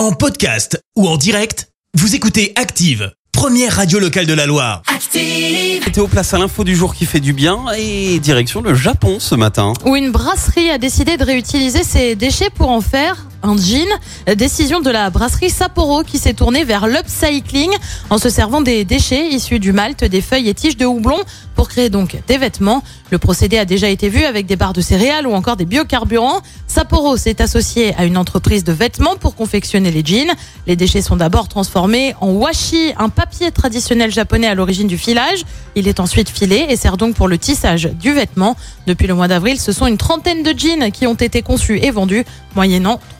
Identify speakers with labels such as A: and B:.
A: En podcast ou en direct, vous écoutez Active, première radio locale de la Loire.
B: Active.
C: Météo place à l'info du jour qui fait du bien et direction le Japon ce matin.
D: où une brasserie a décidé de réutiliser ses déchets pour en faire un jean. Décision de la brasserie Sapporo qui s'est tournée vers l'upcycling en se servant des déchets issus du malt, des feuilles et tiges de houblon pour créer donc des vêtements. Le procédé a déjà été vu avec des barres de céréales ou encore des biocarburants. Sapporo s'est associé à une entreprise de vêtements pour confectionner les jeans. Les déchets sont d'abord transformés en washi, un papier traditionnel japonais à l'origine du filage. Il est ensuite filé et sert donc pour le tissage du vêtement. Depuis le mois d'avril, ce sont une trentaine de jeans qui ont été conçus et vendus, moyennant